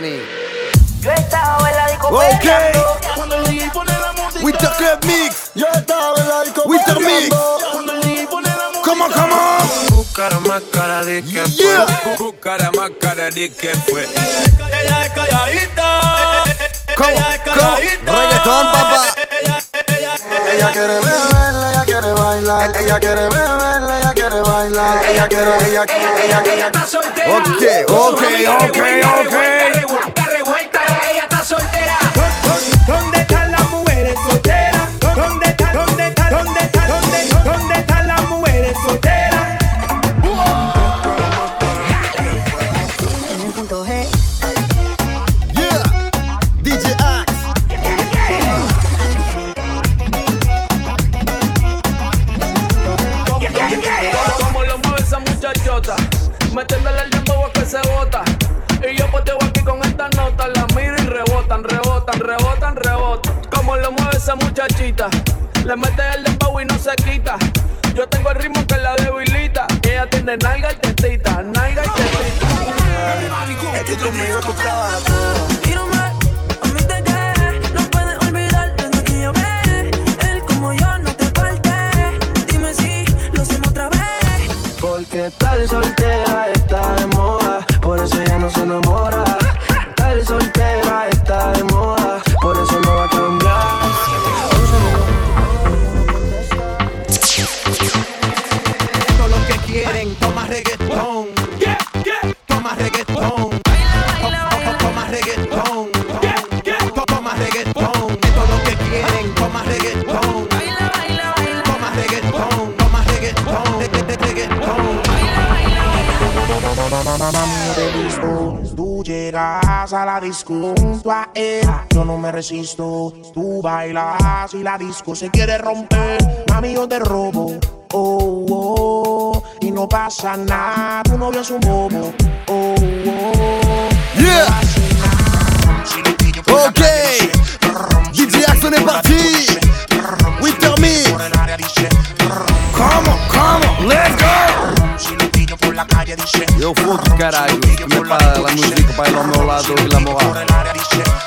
Danny. Yo estaba en la. Okay. Pone la música. With the club mix. Yo estaba en la. With the mix. Come on, come on. Buscara más cara de que yeah. fue. Más cara de que fue. Ella es calladita. ¿Cómo? ¿Cómo? Reggaetón, papá. Ella quiere beber, ella quiere bailar, ella quiere beber, ella quiere bailar, ella quiere, ella quiere, ella quiere. Ok, ok, ok, ok. ¿Dónde están las mujeres solteras? ¿Dónde están? ¿Dónde están? ¿Dónde están? esa muchachita. Le mete el dembow y no se quita. Yo tengo el ritmo que la debilita. Ella tiene nalga y tetita, nalga y tetita. Conmigo. llegas a la disco junto a él. Yo no me resisto, tú bailas y la disco se quiere romper. Amigo, te robo, oh, oh, y no pasa nada, tu novio es un bobo, oh, oh. Yeah. No ok. DJ Axon es para. Eu vou caralho, me para a música, baila ao meu lado e ela morar.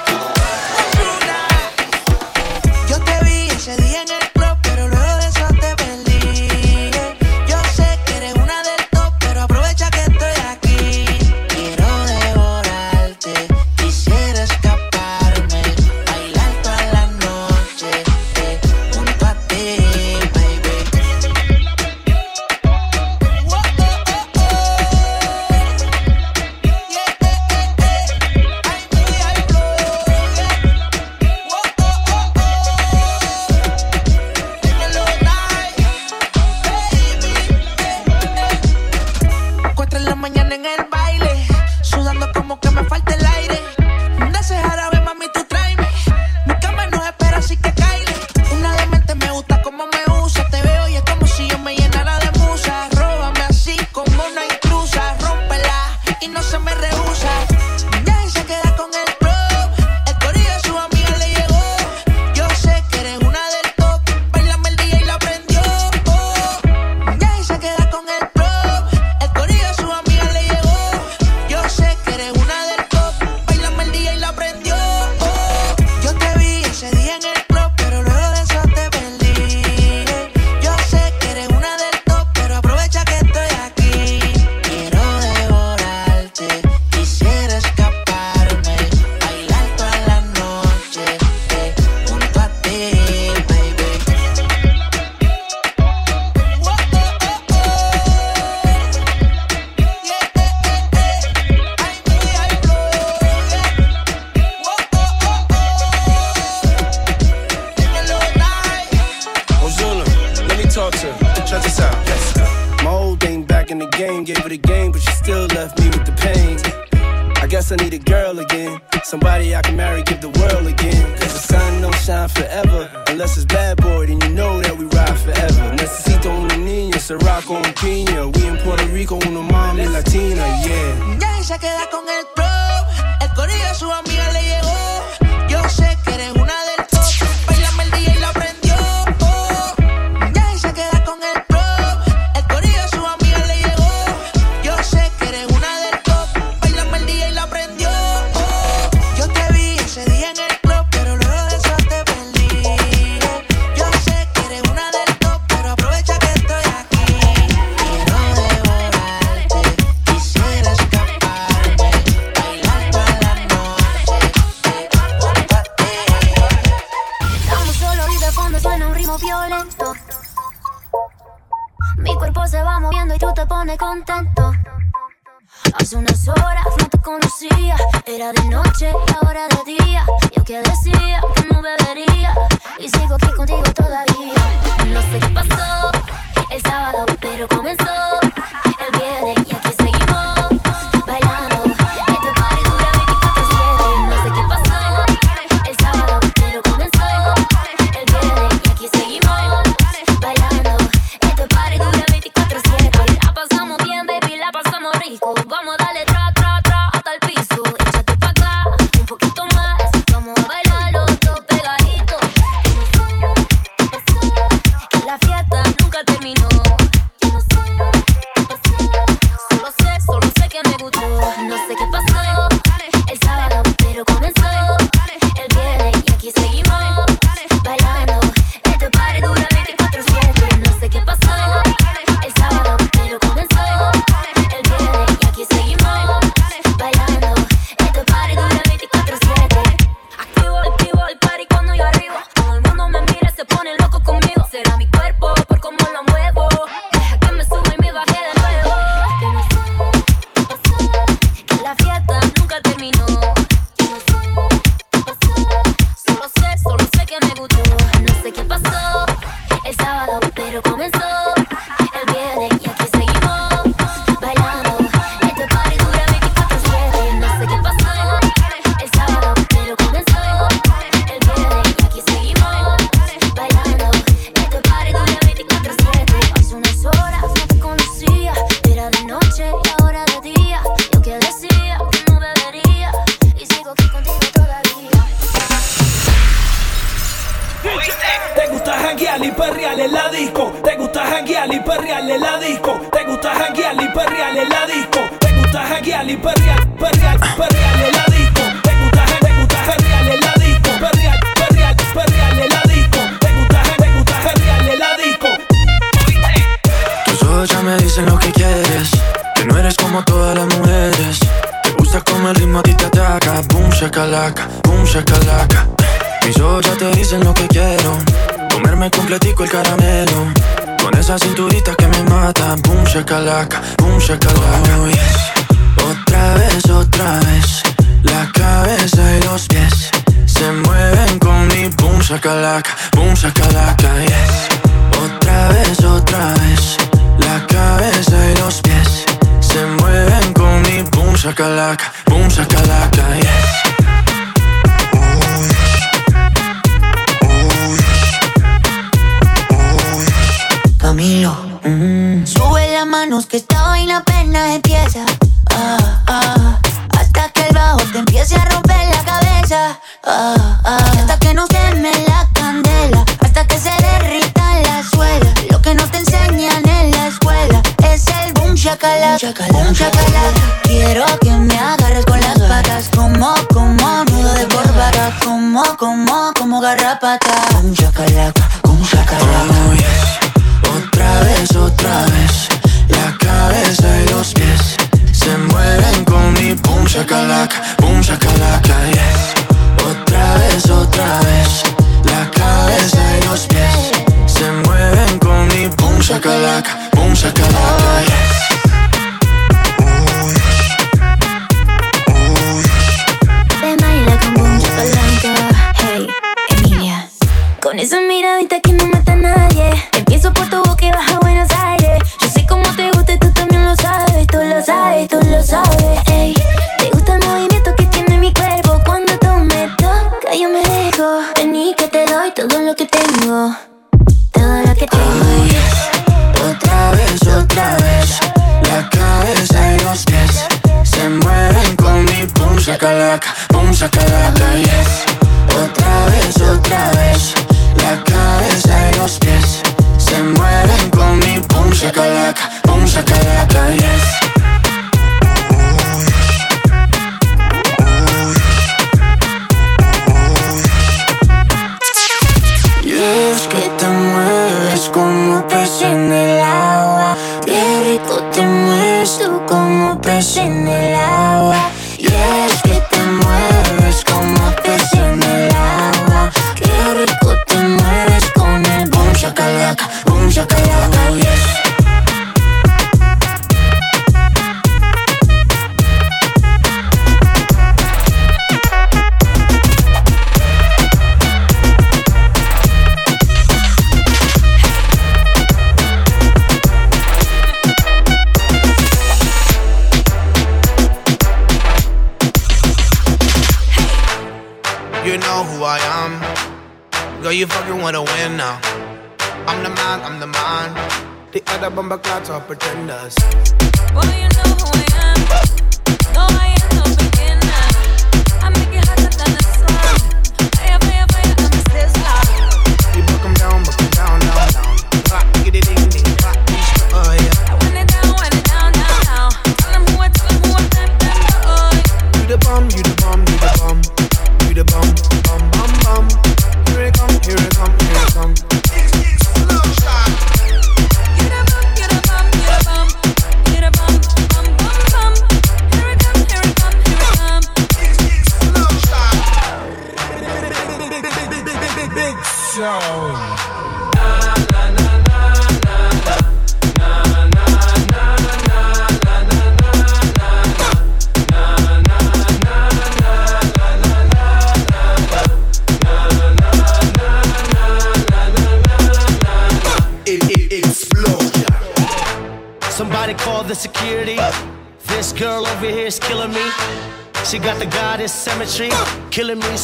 Shakalaka Boom shakalaka, yes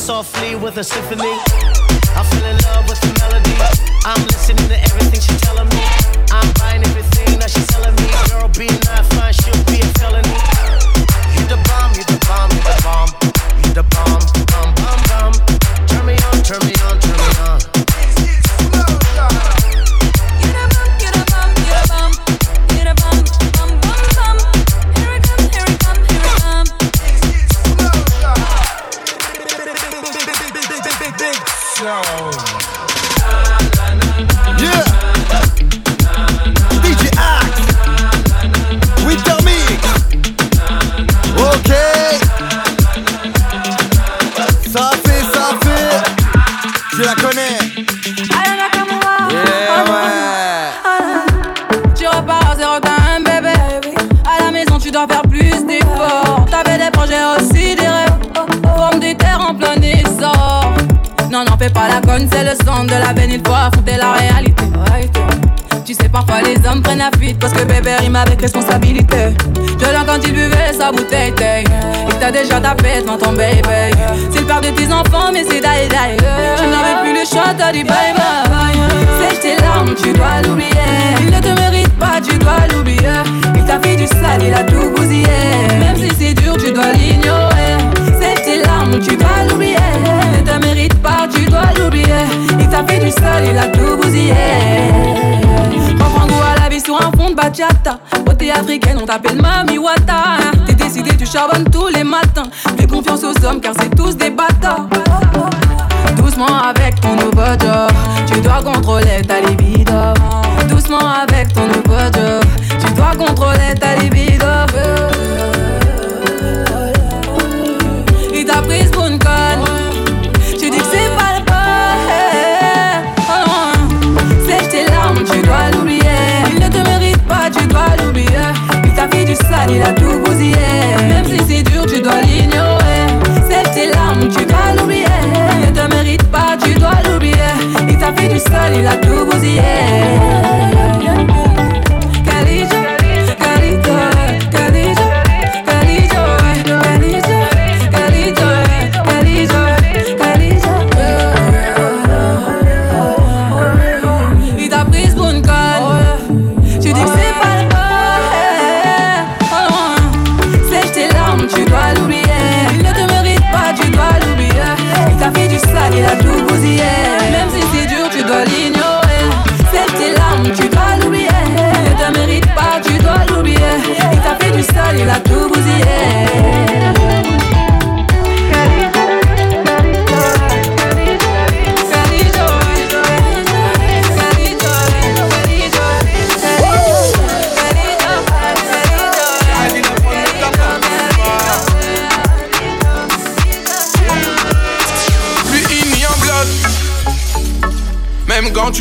softly with a symphony. I fell in love with the melody. I'm listening to everything she's telling me. I'm buying everything that she's telling me. Girl, being not fine, she'll be a felony. You the bomb, you the bomb, you the bomb. You the bomb, bomb, bomb, bomb. Turn me on, turn me on. La veine. Il faut la réalité. Tu sais, parfois les hommes prennent la fuite parce que bébé rime avec responsabilité. Je l'entends quand il buvait sa bouteille. Il t'a déjà tapé devant ton baby. C'est le de tes enfants, mais c'est die die. Je n'avais plus le choix, t'as dit bye bye. C'est tes larmes, tu dois l'oublier. Il ne te mérite pas, tu dois l'oublier. Il t'a fait du sale, il a tout bousillé. Même si c'est dur, tu dois l'ignorer. C'est tes larmes, tu dois l'oublier. Il te tu dois l'oublier. Il t'a fait du sale, il a tout bousillé. Reprends goût à la vie sur un fond de bachata. Beauté africaine, on t'appelle Mami Wata. T'es décidé, tu charbonnes tous les matins. Fais confiance aux hommes car c'est tous des bâtards. Doucement avec ton nouveau job, tu dois contrôler ta libido. Doucement avec ton nouveau job, tu dois contrôler ta libido. Il a tout bousillé. Même si c'est dur, tu dois l'ignorer. C'est tes larmes, tu dois l'oublier. Ne te mérite pas, tu dois l'oublier. Il t'a fait du sale, il a tout bousillé.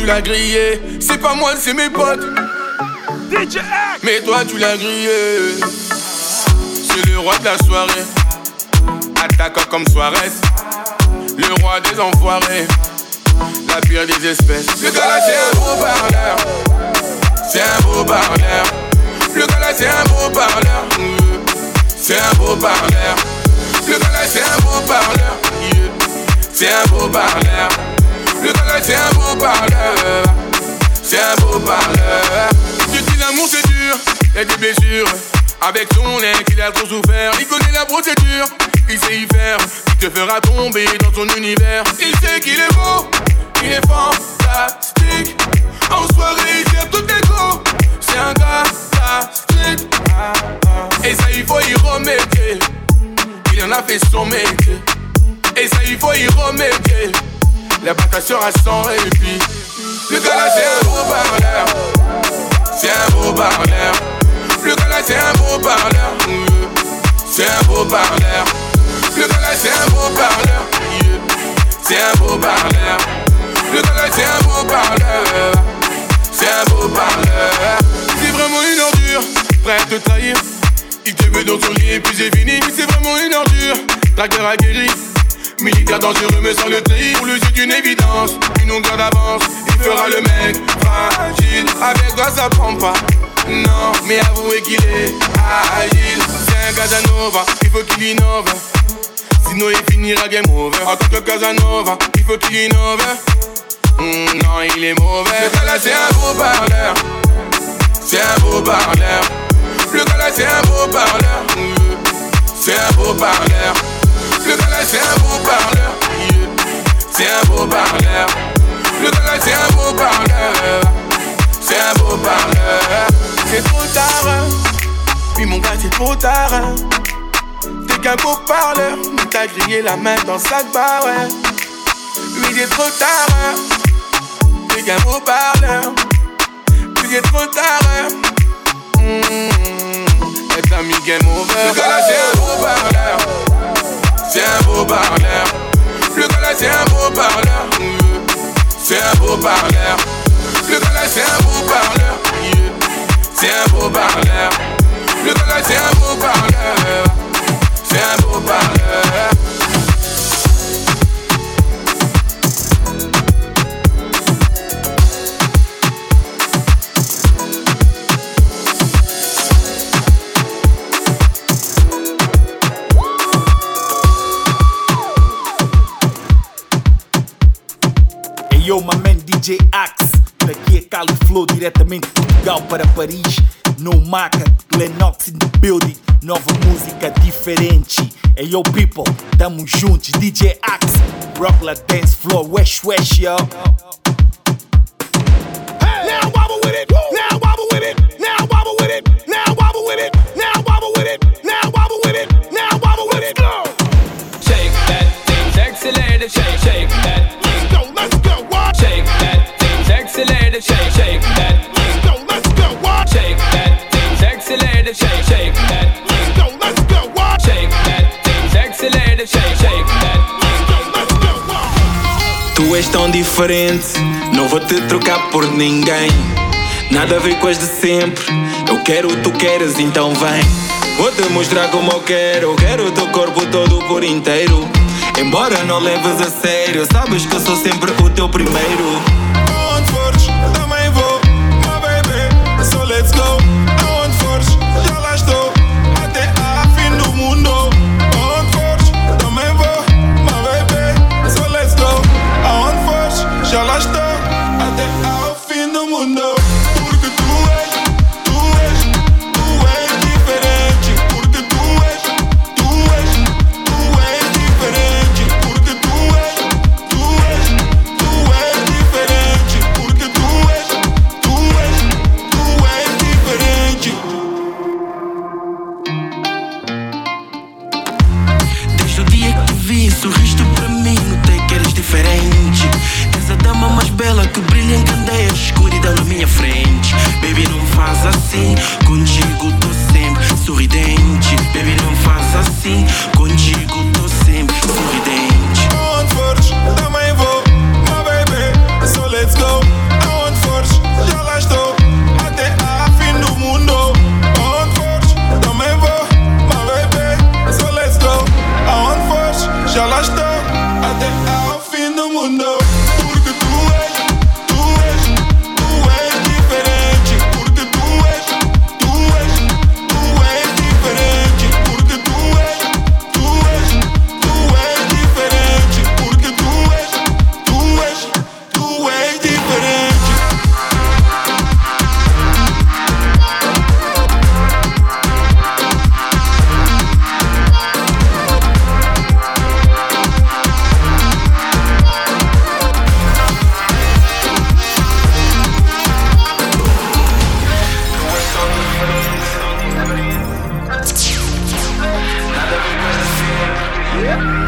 L'as grillé. C'est pas moi c'est mes potes. Mais toi tu l'as grillé. C'est le roi de la soirée. Attaquant comme Suarez. Le roi des enfoirés. La pire des espèces. Le gars là c'est un beau parleur. C'est un beau parleur. Le gars là c'est un beau parleur. C'est un beau parleur. Le gars là c'est un beau parleur. C'est beau parleur. Le gars c'est un beau parleur. C'est un beau parleur. Tu dis l'amour c'est dur, y'a des blessures. Avec son ex, il a trop souffert. Il connaît la procédure, il sait y faire. Il te fera tomber dans son univers. Il sait qu'il est beau, il est fantastique. En soirée, il tire toutes les go. C'est un gars. Et ça, il faut y remédier. Il en a fait son métier. Et ça, il faut y remédier. La bataille sera sans répit. Le gars là, c'est un beau parleur. C'est un beau parleur. Le gars là, c'est un beau parleur. C'est un beau parleur. Le gars là, c'est un beau parleur. C'est un beau parleur. Le gars là, c'est un beau parleur. C'est un beau parleur. C'est vraiment une ordure, prêt à te. Il te met dans son lit et puis c'est fini. C'est vraiment une ordure, traqueur aguerri. Militaire dangereux mais sans le tri Pour le jeu d'une évidence. Une longueur d'avance Il fera le mec fragile. Avec toi ça prend pas. Non mais avouez qu'il est agile. C'est un Casanova Il faut qu'il innove. Sinon il finira game over. En tant que Casanova Il faut qu'il innove. Mm, Non il est mauvais. Le gars là c'est un beau parleur. C'est un beau parleur. Le gars là c'est un beau parleur. C'est un beau parleur le gars là c'est un beau parleur. C'est un beau parleur. Le gars là c'est un beau parleur. C'est un beau parleur. C'est trop tard. Oui mon gars c'est trop tard. T'es qu'un beau parleur. Mais t'as grillé la main dans sa bar ouais. Oui c'est trop tard. T'es qu'un beau parleur. Oui c'est trop tard. Mmh. Et t'as game over. Le gars là c'est un beau parleur c'est un beau parleur. Le gars c'est un beau parleur. C'est un beau parleur. Le gars c'est un beau parleur. C'est un beau parleur. Le gars c'est un beau parleur. C'est un beau parleur. DJ Axe. Daqui é Cali Flow, diretamente de Portugal para Paris. No Maca, Lennox in the building. Nova música diferente. Hey yo, people, tamo juntos. DJ Axe, Rockla Dance Floor, Wesh Wesh, yo. Now wobble with it. És tão diferente, não vou te trocar por ninguém. Nada a ver com as de sempre. Eu quero, tu queres, então vem. Vou te mostrar como eu quero. Quero o teu corpo todo por inteiro. Embora não leves a sério, sabes que eu sou sempre o teu primeiro. see. Yeah.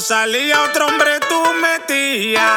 salía, otro hombre tú metías.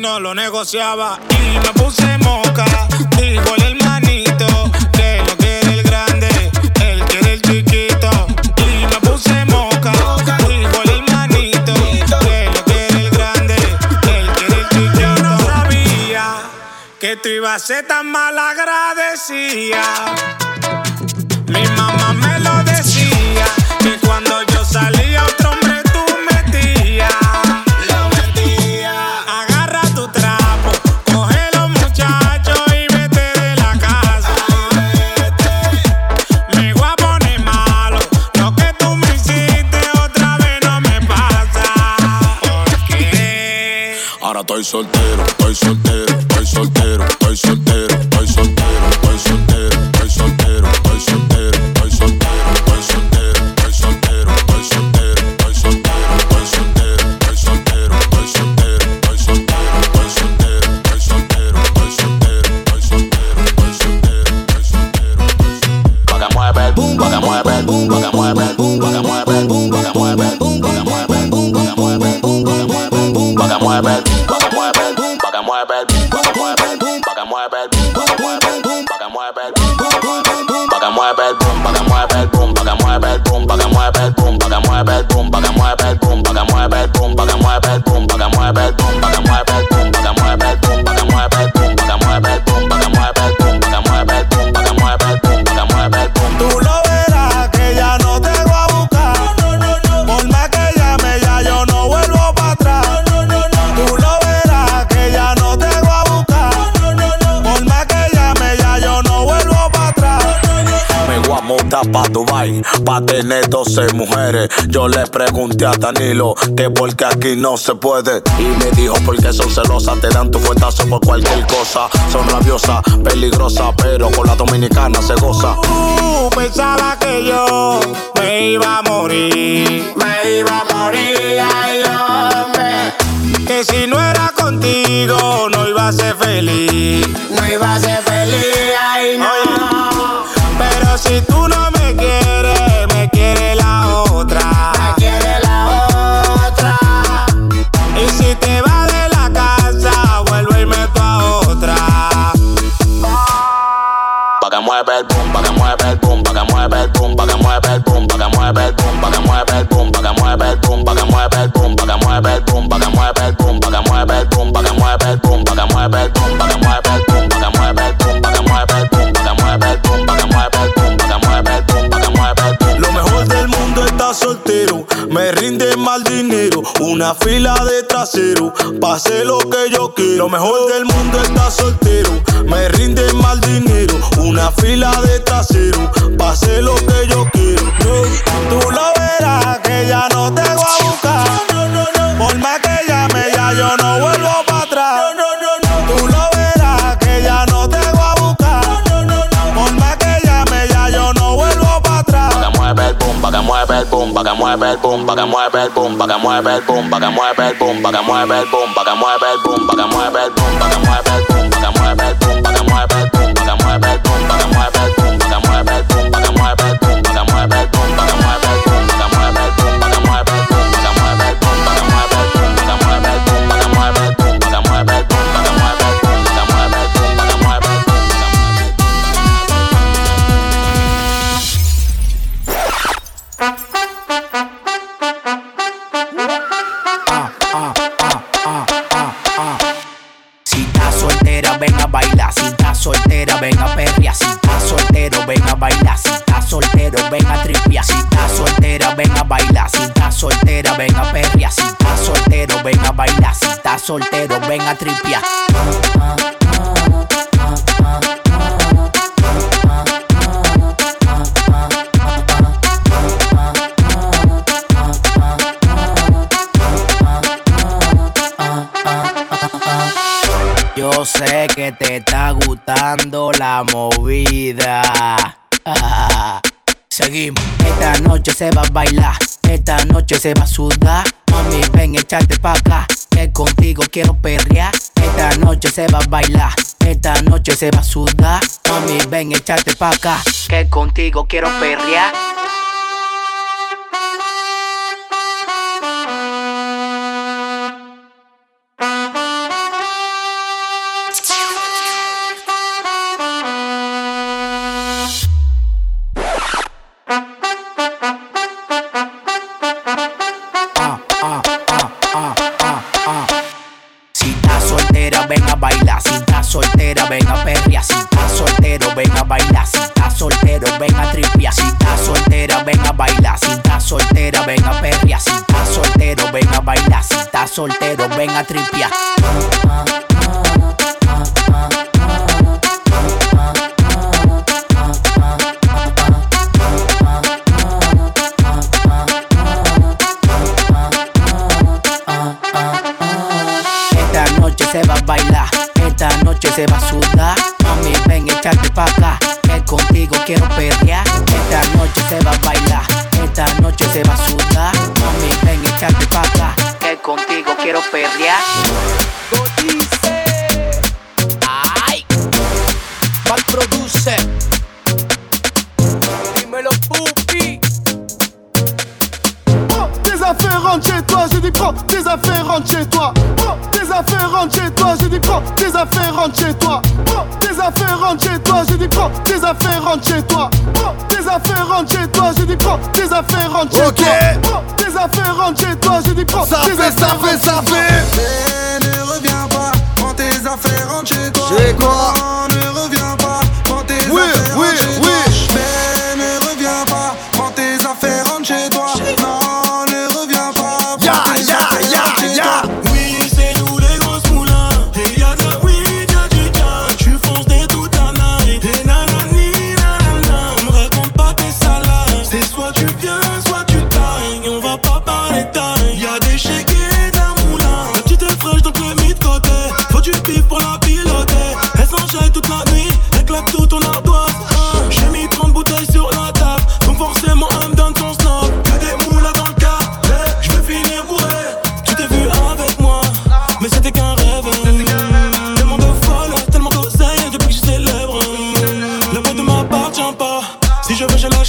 no lo negociaba. Y me puse moca, dijo el hermanito que no quiere el grande, él quiere el chiquito. Y me puse moca, dijo el hermanito que no quiere el grande, él quiere el chiquito. Yo no sabía que tú ibas a ser tan mal agradecida. mueve el boom, pa' que mueve el boom, pa' que mueve el boom, pa' que mueve el boom, pa' que mueve el boom, pa' que mueve el boom, pa' que mueve el boom, pa' que mueve el boom, pa' que mueve el boom, pa' que mueve el boom, pa' que mueve el boom, pa' que mueve el boom, pa' que mueve el boom, pa' que mueve el boom, pa' que mueve el boom, pa' que mueve el boom, pa' que mueve el boom, pa' que mueve el boom, pa' tener 12 mujeres. Yo le pregunté a Danilo que porque aquí no se puede. Y me dijo porque son celosas, te dan tu fuetazo por cualquier cosa. Son rabiosas, peligrosas, pero con la dominicana se goza. Uh, pensaba que yo me iba a morir. Me iba a morir, ay hombre. Que si no era contigo no iba a ser feliz. No iba a ser feliz, ay no. Pero si tú no me quieres, me quiere la otra. Me quiere la otra. Y si te vas de la casa, vuelvo y meto a otra. Pa' que mueve el boom, pa' que mueve el boom, pa' que mueve el boom, pa' que mueve el boom, pa' que mueve el boom, pa' que mueve el boom, pa' que mueve el boom, pa' que mueve el boom, pa' que mueve el boom, pa' que mueve el boom, pa' que mueve el boom, que mueve el boom, Una fila de trasero, pase lo que yo quiero. Lo mejor del mundo está soltero, me rinde mal dinero. Una fila de trasero, pase lo que yo quiero. Tú lo verás que ya no te voy a buscar. Por más que llame, ya yo no vuelvo a pa' que mueve el boom, pa' que mueve el boom, pa' que mueve el boom, pa' que mueve el boom, pa' que mueve el boom, pa' que mueve el boom, pa' que mueve el boom, pa' que mueve el boom, pa' que mueve el boom, pa' que mueve el boom, pa' que mueve el boom, pa' que mueve el boom, pa' mueve el boom, sé que te está gustando la movida. Seguimos. Esta noche se va a bailar, esta noche se va a sudar. Mami, ven, echarte pa' acá, que contigo quiero perrear. Esta noche se va a bailar, esta noche se va a sudar. Mami, ven, echarte pa' acá, que contigo quiero perrear.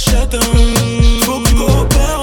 shut down. Faut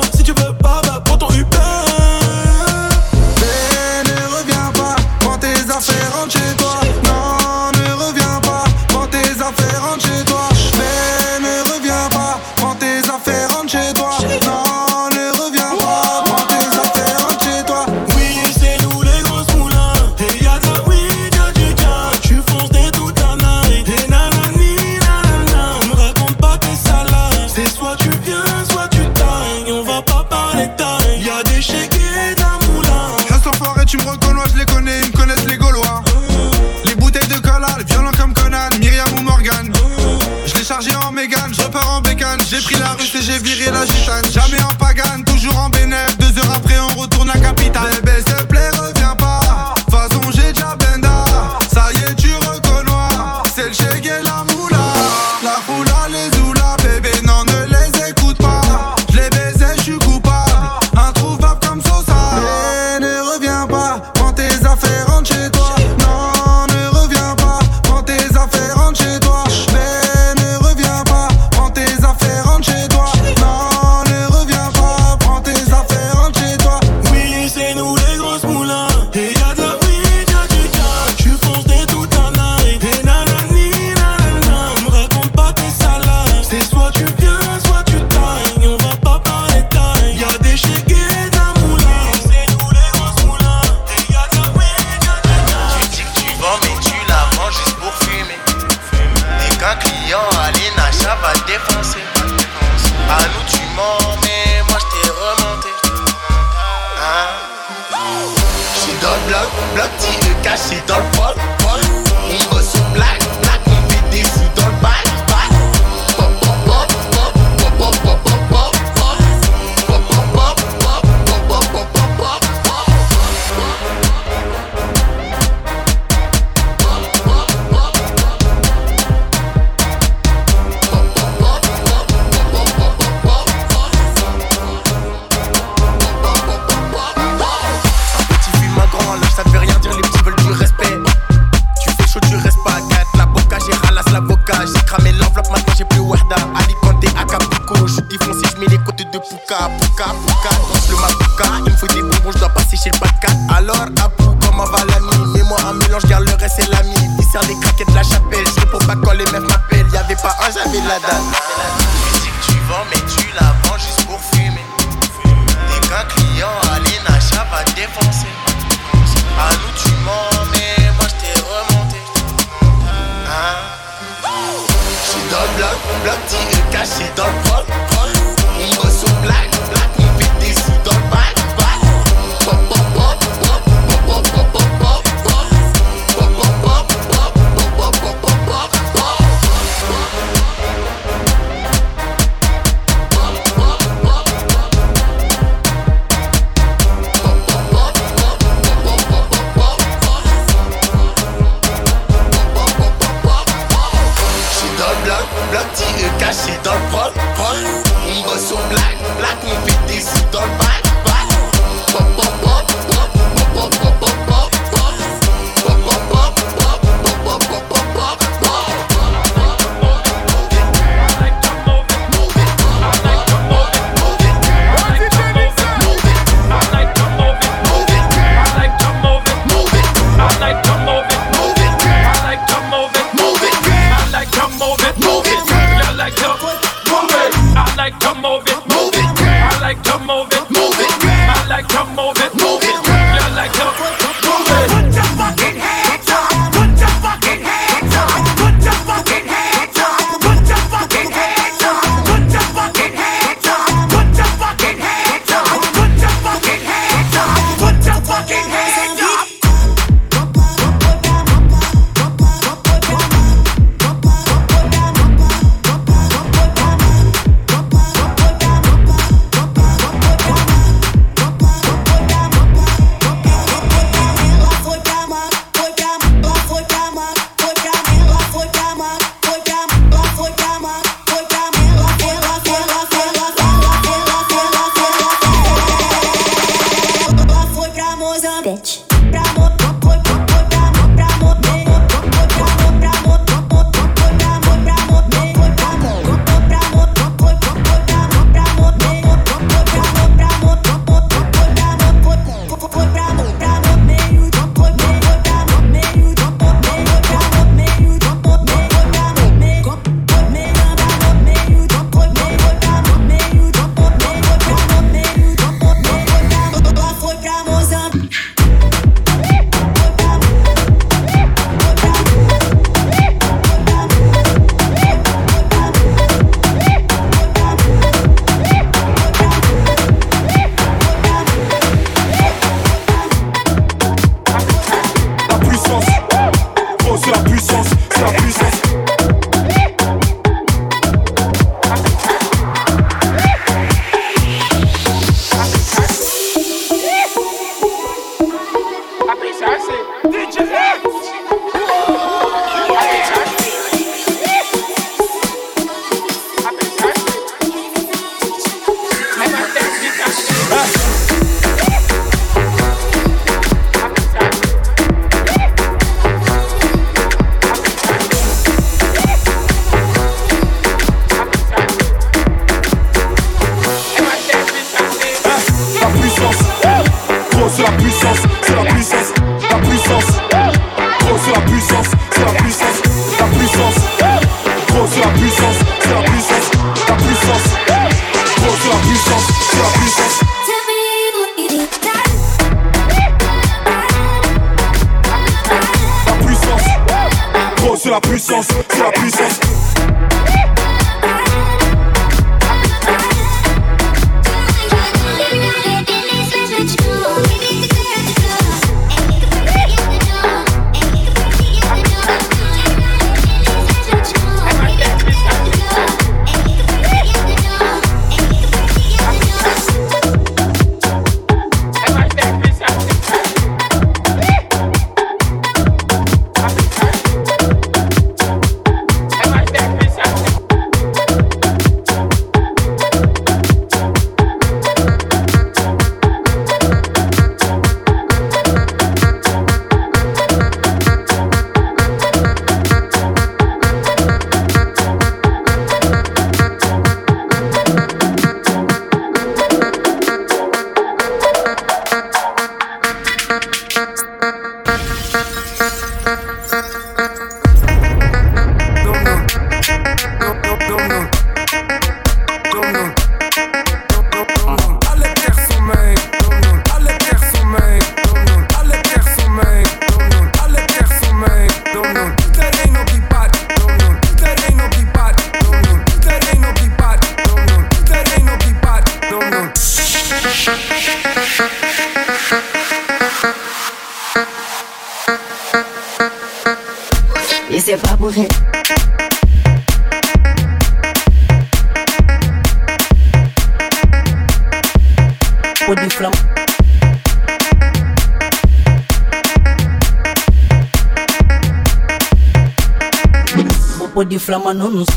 from a nun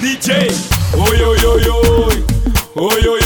DJ. Oi, oi, oi, oi. Oi, oi.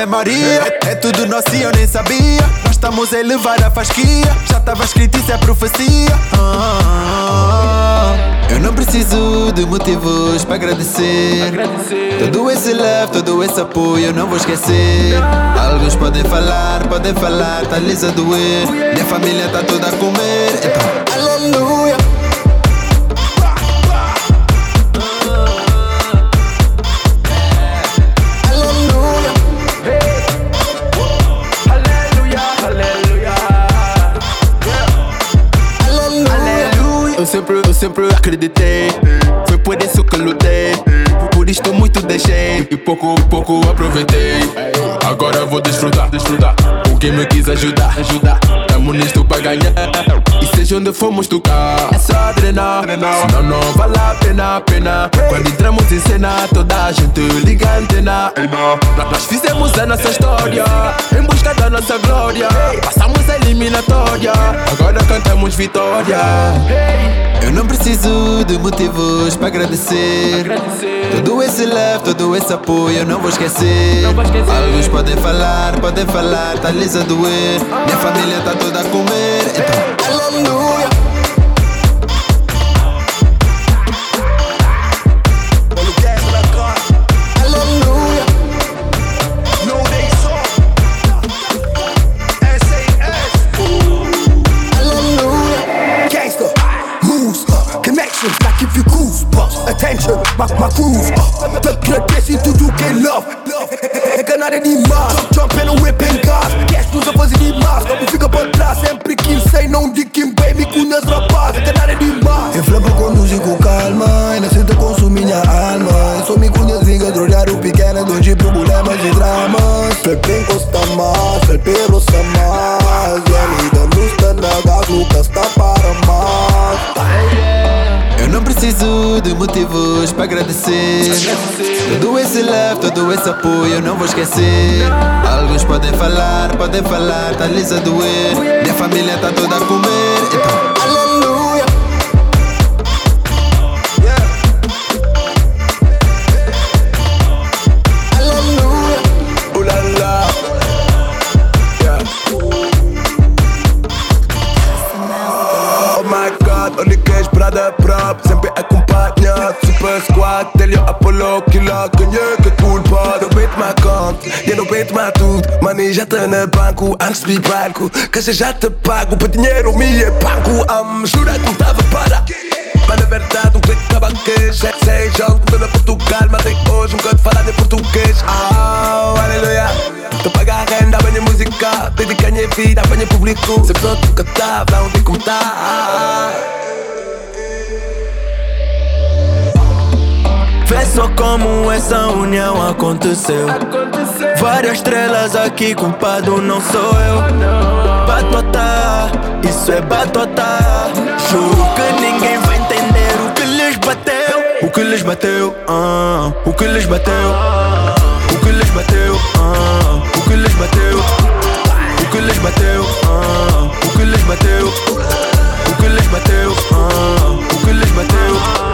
Ave Maria. É tudo nosso e eu nem sabia. Nós estamos a elevar a fasquia. Já tava escrito, isso é profecia. Ah, eu não preciso de motivos para agradecer. Todo esse love, todo esse apoio, eu não vou esquecer. Alguns podem falar, podem falar, tá a doer. Minha família tá toda a comer. Então, aleluia. Pouco, aproveitei. Agora vou desfrutar, desfrutar. Com quem me quis ajudar, ajudar. Tamo nisto pra ganhar. E seja onde formos tocar, é só adrenar. Senão não vale a pena, pena. Quando entramos em cena, toda a gente liga a antena. Nós fizemos a nossa história. Em busca da nossa glória. Passamos a eliminatória. Agora cantamos vitória. Eu não preciso de motivos para agradecer. Todo esse love, todo esse apoio, eu não vou esquecer. Alguns podem falar, podem falar, tá lhes a doer. Minha família tá toda a comer. Esquecer. Alguns podem falar, podem falar, tá lhes a doer. Minha família tá toda a comer. Vet maar doet, manejat in het banco Angstbi banco, te pago Pa dinheiro me é banco Am, ah, jura que não tava para Mas na verdade um clique na banquês Sete, seis anos, tudo Portugal. Mas é tem hoje um canto falado em português. Oh, aleluia. Tô pagar a renda, banho música. Desde que a minha vida, banho público. Sempre sou tu que tá, pra onde como tá Vê só como essa união aconteceu. Várias estrelas aqui, culpado não sou eu. Batota, isso é batota. Juro que ninguém vai entender o que lhes bateu. O que lhes bateu, ah, o que lhes bateu. O que lhes bateu, ah, o que lhes bateu. O que lhes bateu, ah, o que lhes bateu. O que lhes bateu, ah, o que lhes bateu.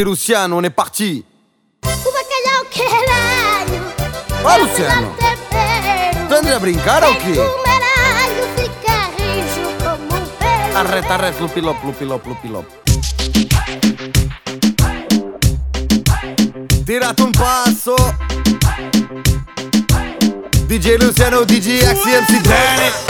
que Luciano, on est parti O bacalhau queralho Ó oh, Luciano Tandre a brincar ou quê? Arreta, arreta, lupilop, lupilop, lupilop Tirato um passo. DJ Luciano, DJ Axie, MC Danny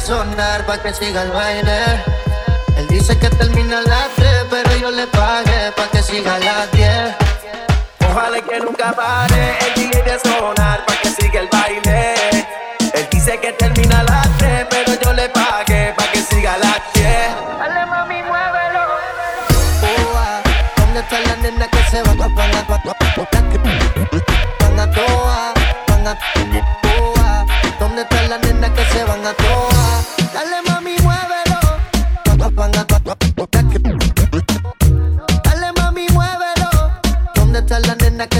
Sonar pa' que siga el baile. Él dice que termina a las 3, pero yo le pagué pa' que siga a las 10. Ojalá que nunca pare el DJ de sonar pa' que siga el baile. Él dice que termina a las 3, pero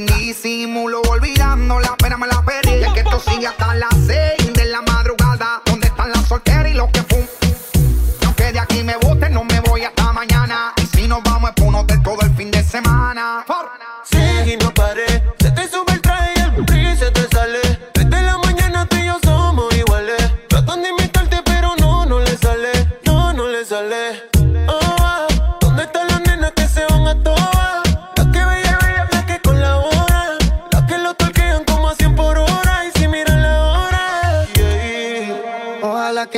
Sin disimulo, olvidando la pena me la perdí. Y es que esto sigue hasta las 6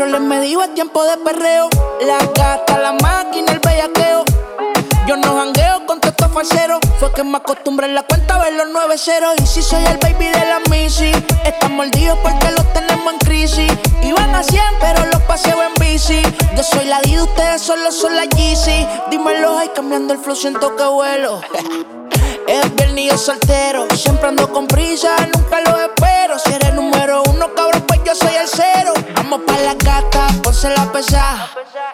fácil. El rol es tiempo de perreo. La gata, la máquina, el bellaqueo. Yo no jangueo con todo estos falseros. Fue que me acostumbré en la cuenta a ver los nueve ceros. Y si soy el baby de la Missy, están mordidos porque los tenemos en crisis. Iban a 100, pero los paseo en bici. Yo soy la D, ustedes solo son la Yeezy. Dímelo, ay, cambiando el flow, siento que vuelo. Es viernes y yo soltero. Siempre ando con prisa, nunca lo espero. Si eres número uno, cabrón, pues yo soy el cero. Gata, ponse la pesada.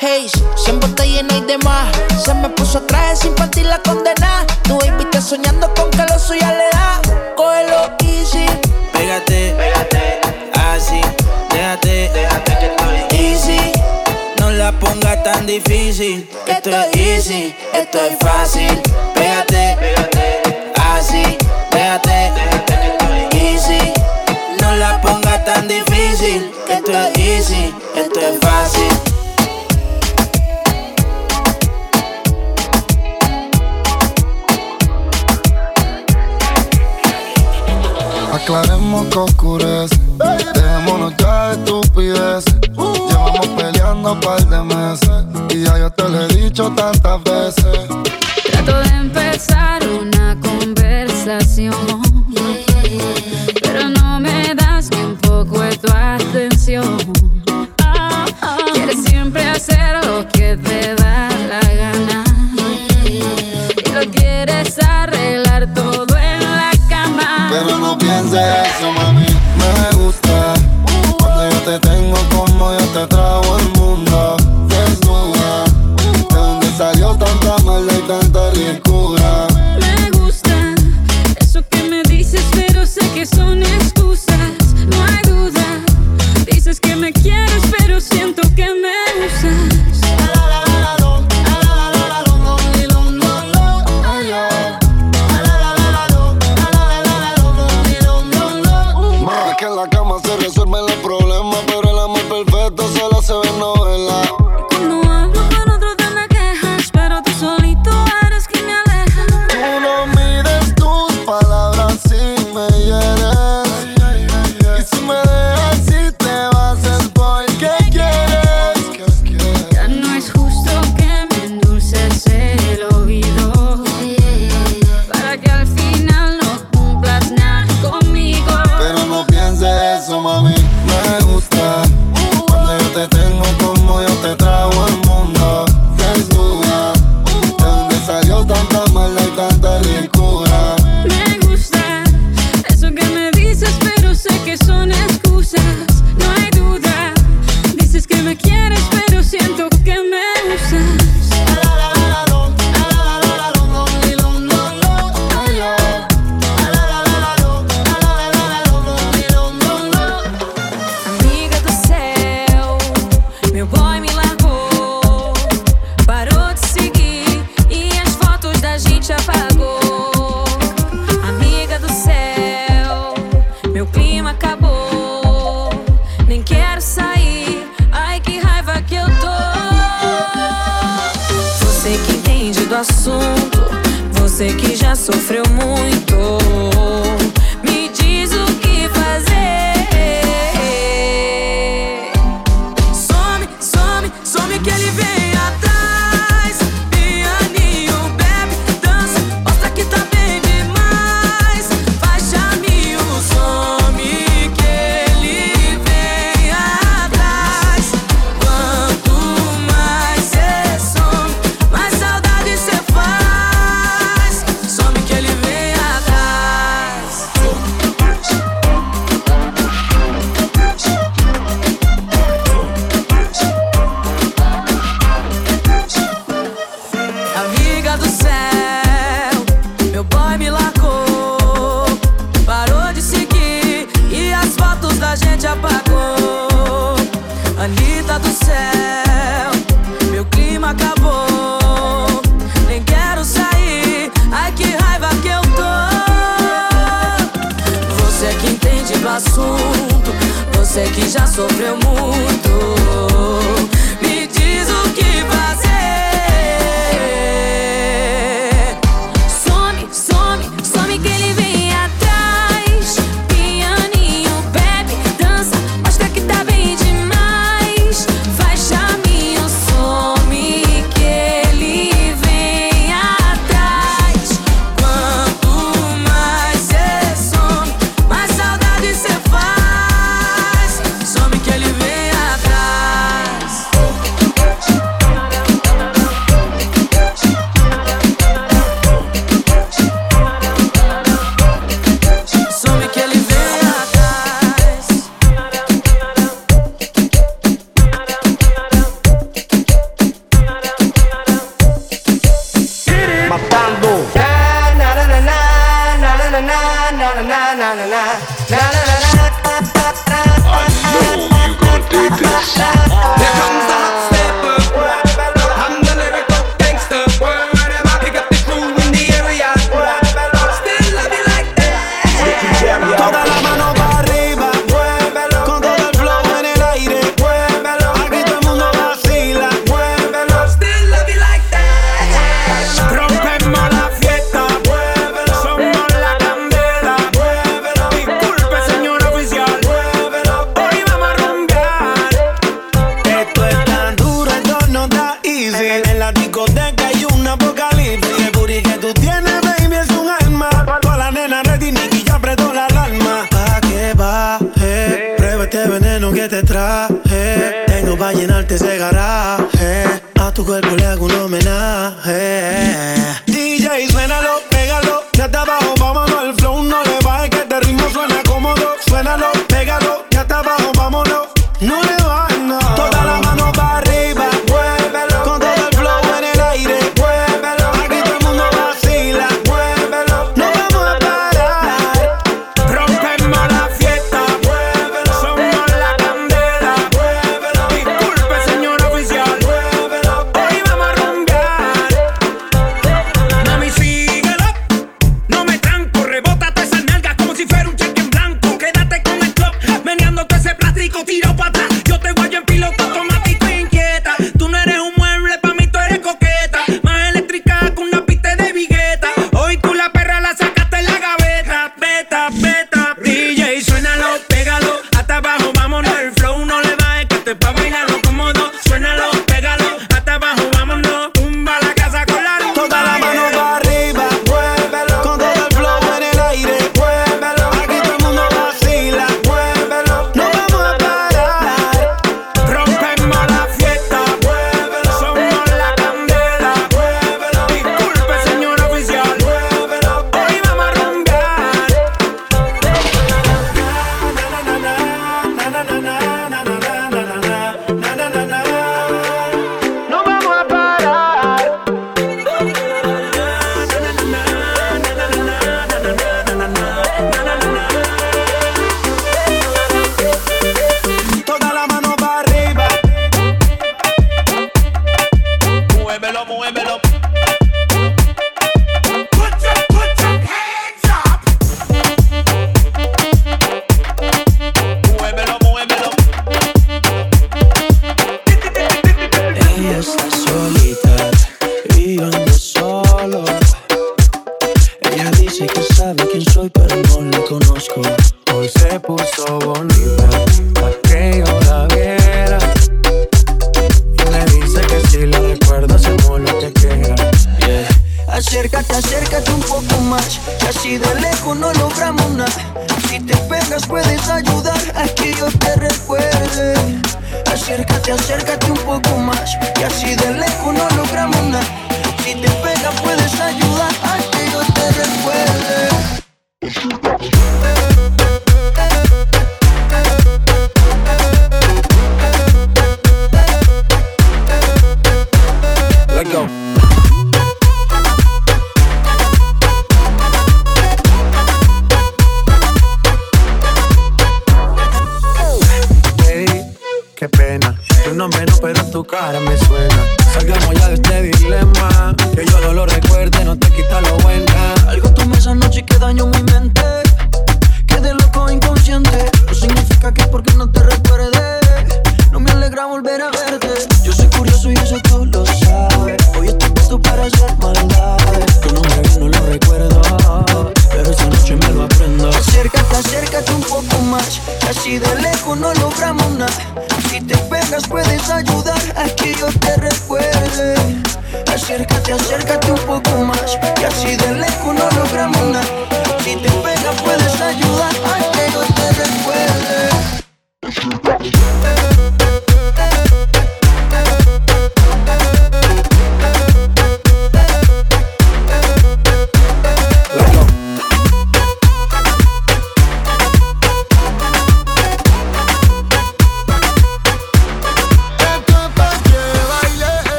Hey, siempre está llena y demás. Se me puso traje sin partir la condena. Tu baby está soñando con que lo suya le da. Cógelo easy. Pégate, pégate, así, déjate, déjate que estoy easy. No la pongas tan difícil, esto es easy, esto es fácil. Pégate, pégate, así, déjate, déjate esto es fácil. Aclaremos que oscurece, dejémonos ya de estupidez. Llevamos peleando un par de meses y ya yo te lo he dicho tantas veces. Trato de empezar una conversación, pero no me tu atención. Quieres siempre hacer lo que te da la gana. Y lo quieres arreglar todo en la cama. Pero no pienses eso, mami. Me gusta cuando yo te tengo como yo te trago el mundo. Desnuda, de donde salió tanta maldad y tanta ricura.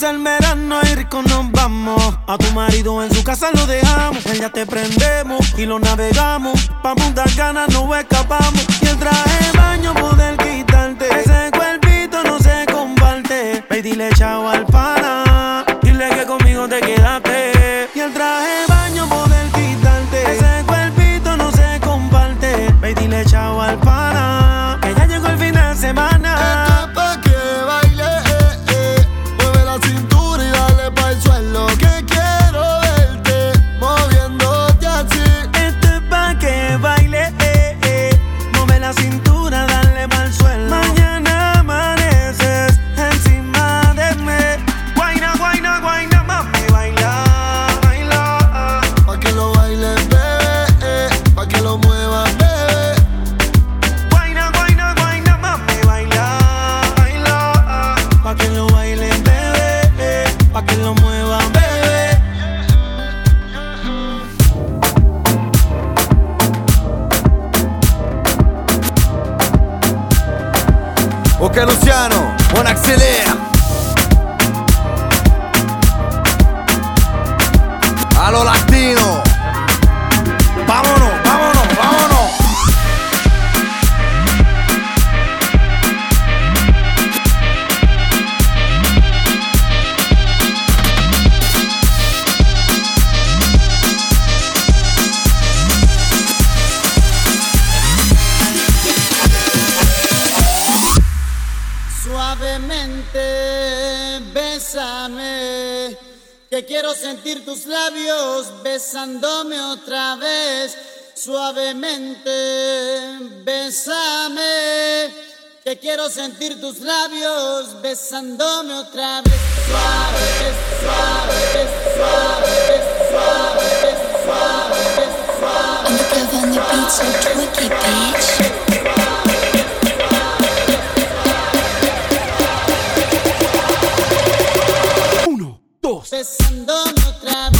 El verano y rico nos vamos. A tu marido en su casa lo dejamos. Ella te prendemos y lo navegamos. Pa' muchas ganas no escapamos. Y el traje de baño poder quitarte. Ese cuerpito no se comparte. Ve dile chao al pana. Dile que conmigo te quedaste. Y el traje de baño poder quitarte. Ese cuerpito no se comparte. Ve dile chao al pana. Que ya llegó el fin de semana. Sentir tus labios besándome otra vez. Suave, suave, suave, suave, suave, suave. Undercover on the. Besándome otra vez.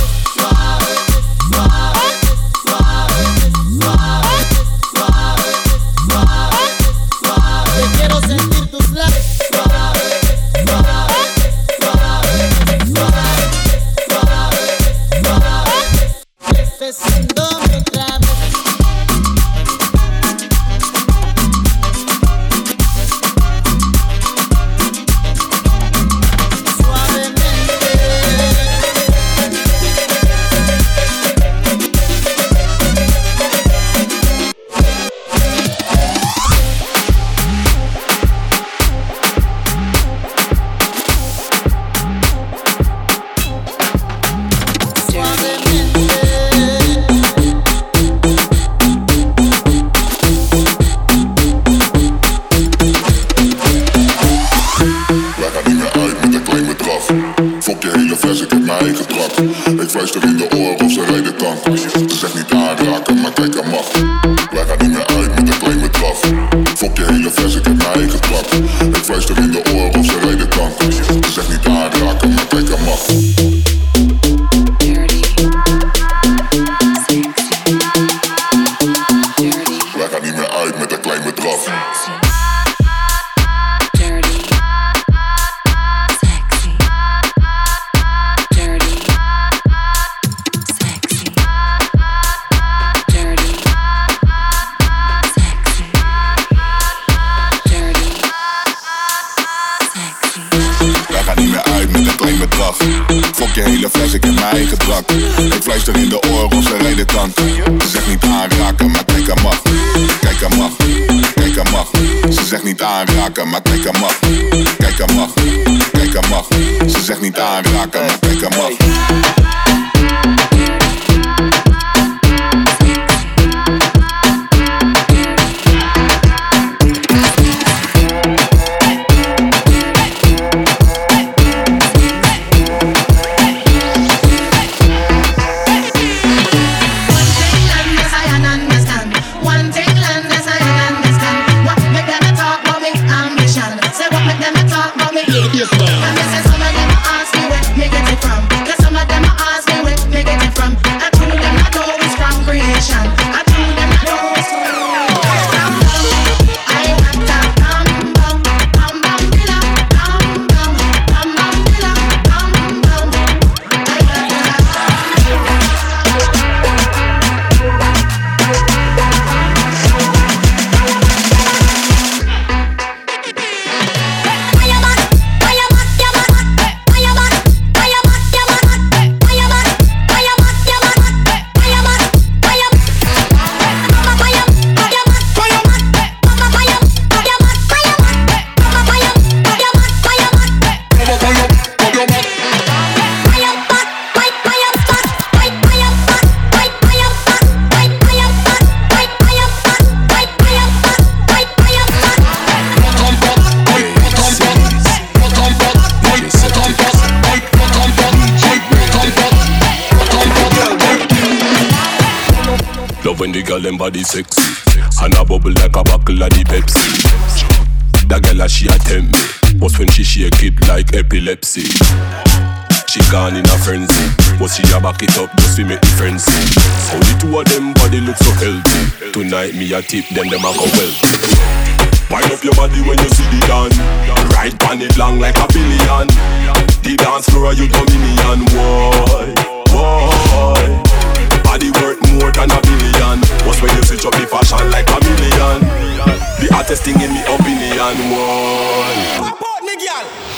She gone in a frenzy. But she a back it up just to make the frenzy. How the two of them body look so healthy. Tonight me a tip them them a go wealthy. Wind up your body when you see the dawn. Ride on it long like a billion. The dance floor you dominion Why, why Body worth more than a billion. What's when you switch up the fashion like a million? The hottest thing in me opinion Why Support me, girl.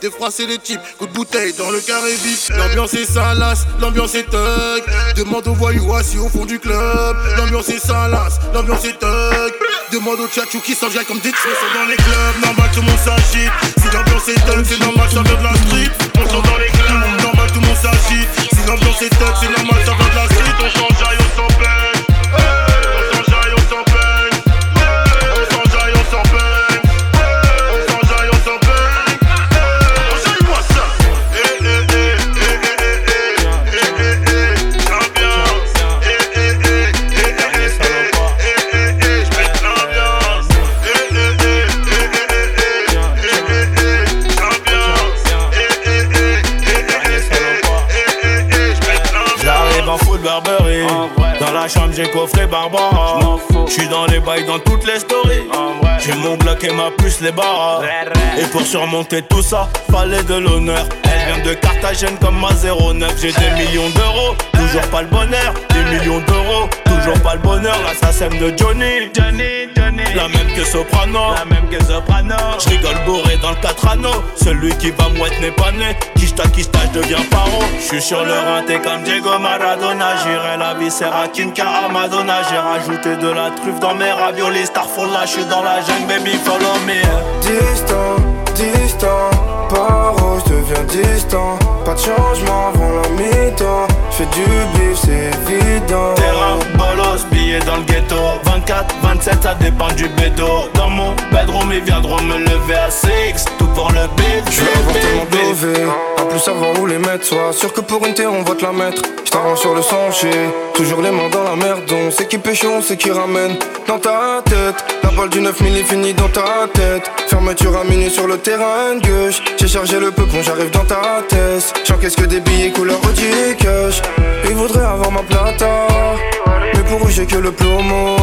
froisser le beat, de froisser les types. Coup de bouteille dans le carré. L'ambiance est salace, l'ambiance est thug. Demande aux voyous assis au fond du club. L'ambiance est salace, l'ambiance est thug. Demande aux tchatchou qui s'enjaillent comme des sort dans les clubs, normal tout le monde s'agite. Si l'ambiance est thug, c'est normal, ça vient de la puce les barres Et pour surmonter tout ça Fallait de l'honneur. Elle vient de Carthagène comme ma 09 J'ai des millions d'euros Toujours pas le bonheur. Des millions pas le bonheur L'assassin de Johnny. Johnny Johnny. La même que Soprano. La même que Soprano. J'rigole bourré dans le 4 anneaux Celui qui va mouette n'est pas né. Kishta Kishta j'deviens paro. J'suis sur le rinté comme Diego Maradona. J'irai la viscère à Kinka à Madonna. J'ai rajouté de la truffe dans mes raviolis. Starfall là j'suis dans la jungle baby follow me. Distant, distant, paro, je deviens distant. Pas de changement avant la mi-temps. J'fais du bif, c'est évident. Terrain, bolos, billets dans le ghetto. 24, 27, ça dépend du bédo. Dans mon bedroom, ils viendront me lever à 6 Tout pour le bif, Je avoir tellement dové, à plus savoir où les mettre. Sois sûr que pour une terre on va te la mettre. J't'arrange sur le sentier, toujours les mains dans la merde. On sait qui pêche, on sait qui ramène. Dans ta tête, la balle du 9000 est finie dans ta tête. Fermeture à minuit sur le terrain gauche. J'ai chargé le peupon, j'arrive dans ta tête. J'encaisse que des billets couleur Audi cash. Ils voudraient avoir ma plata, mais pour eux j'ai que le plomo.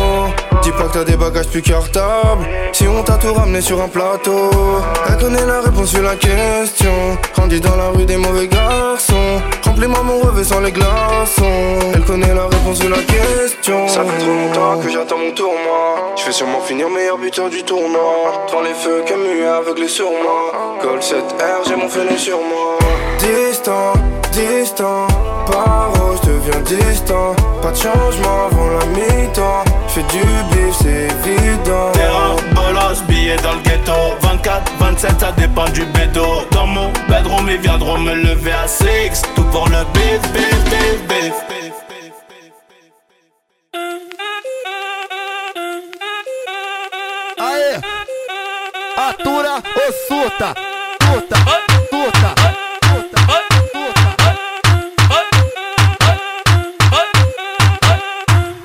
Dis pas que t'as des bagages plus cartables. Si on t'a tout ramené sur un plateau, elle connaît la réponse sur la question. Grandi dans la rue des mauvais garçons. Remplis-moi mon revêt sans les glaçons. Elle connaît la réponse sur la question. Ça fait trop longtemps que j'attends mon tour, moi. Je vais sûrement finir meilleur buteur du tournoi. Prends les feux Camus aveuglé sur moi. Col 7R, j'ai mon fenêtre sur moi. Distant, distant, paro, je deviens distant. Pas de changement avant la mi-temps. J'fais du bif, c'est évident. Dans le ghetto 24, 27, ça dépend du bédo Dans mon bedroom, ils viendront me lever à 6 Tout pour le bif, bif, bif, bif Aïe atura ou surta, surta, surta.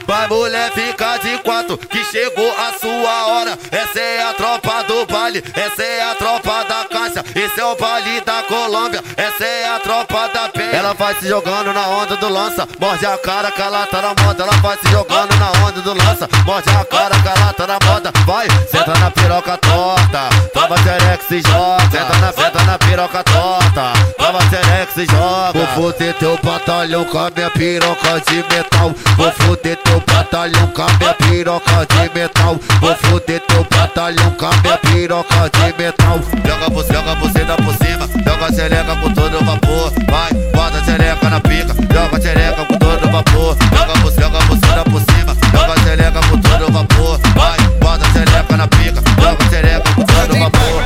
Vai mulher, de quatro, que chegou a sua hora. Essa é a tropa do baile, essa é a tropa da caixa. Esse é o baile da Colômbia, essa é a tropa da penha. Ela vai se jogando na onda do lança, morde a cara que ela tá na moda. Ela vai se jogando na onda do lança, morde a cara que ela tá na moda. Vai, senta na piroca torta, toma xerex e joga. Senta na, senta na piroca torta, toma xerex e joga. Vou foder teu batalhão com a minha piroca de metal. Vou foder teu batalhão com a minha piroca de metal. Vou foder teu batalhão com a minha piroca de metal. Joga você, joga você dá por cima, joga a xereca com todo vapor. Vai, bota a xereca na pica, joga a xereca com todo vapor. Joga joga você dá por cima, joga a xereca com todo vapor. Vai, bota a xereca na pica, joga a xereca com todo vapor.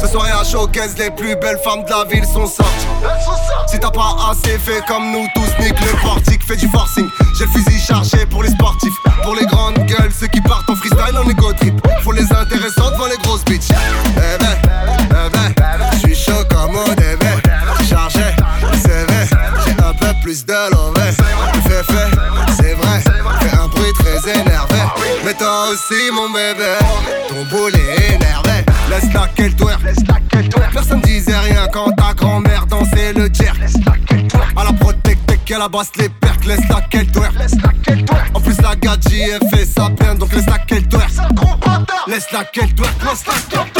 Ce soir à Showcase, les plus belles femmes de la ville sont sorties. Si t'as pas assez fait comme nous tous, nique le portique, fais du forcing. J'ai le fusil chargé pour les sportifs, pour les grandes gueules, ceux qui partent en freestyle en égo trip. Faut les intéressants devant les grosses aussi, mon bébé, ton boulet énervé. Laisse la qu'elle twerk. Personne disait rien quand ta grand-mère dansait le jerk. À la protectec, qu'elle abasse les pertes, laisse la qu'elle twerk. En plus, la gadji, elle fait sa peine, donc laisse la qu'elle twerk. Laisse la qu'elle twerk, laisse la qu'elle twerk.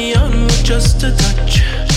Me on with just a touch,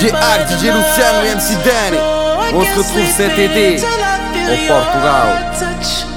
DJ Hack, DJ Luciano et MC Danny. On se retrouve cet été au Portugal.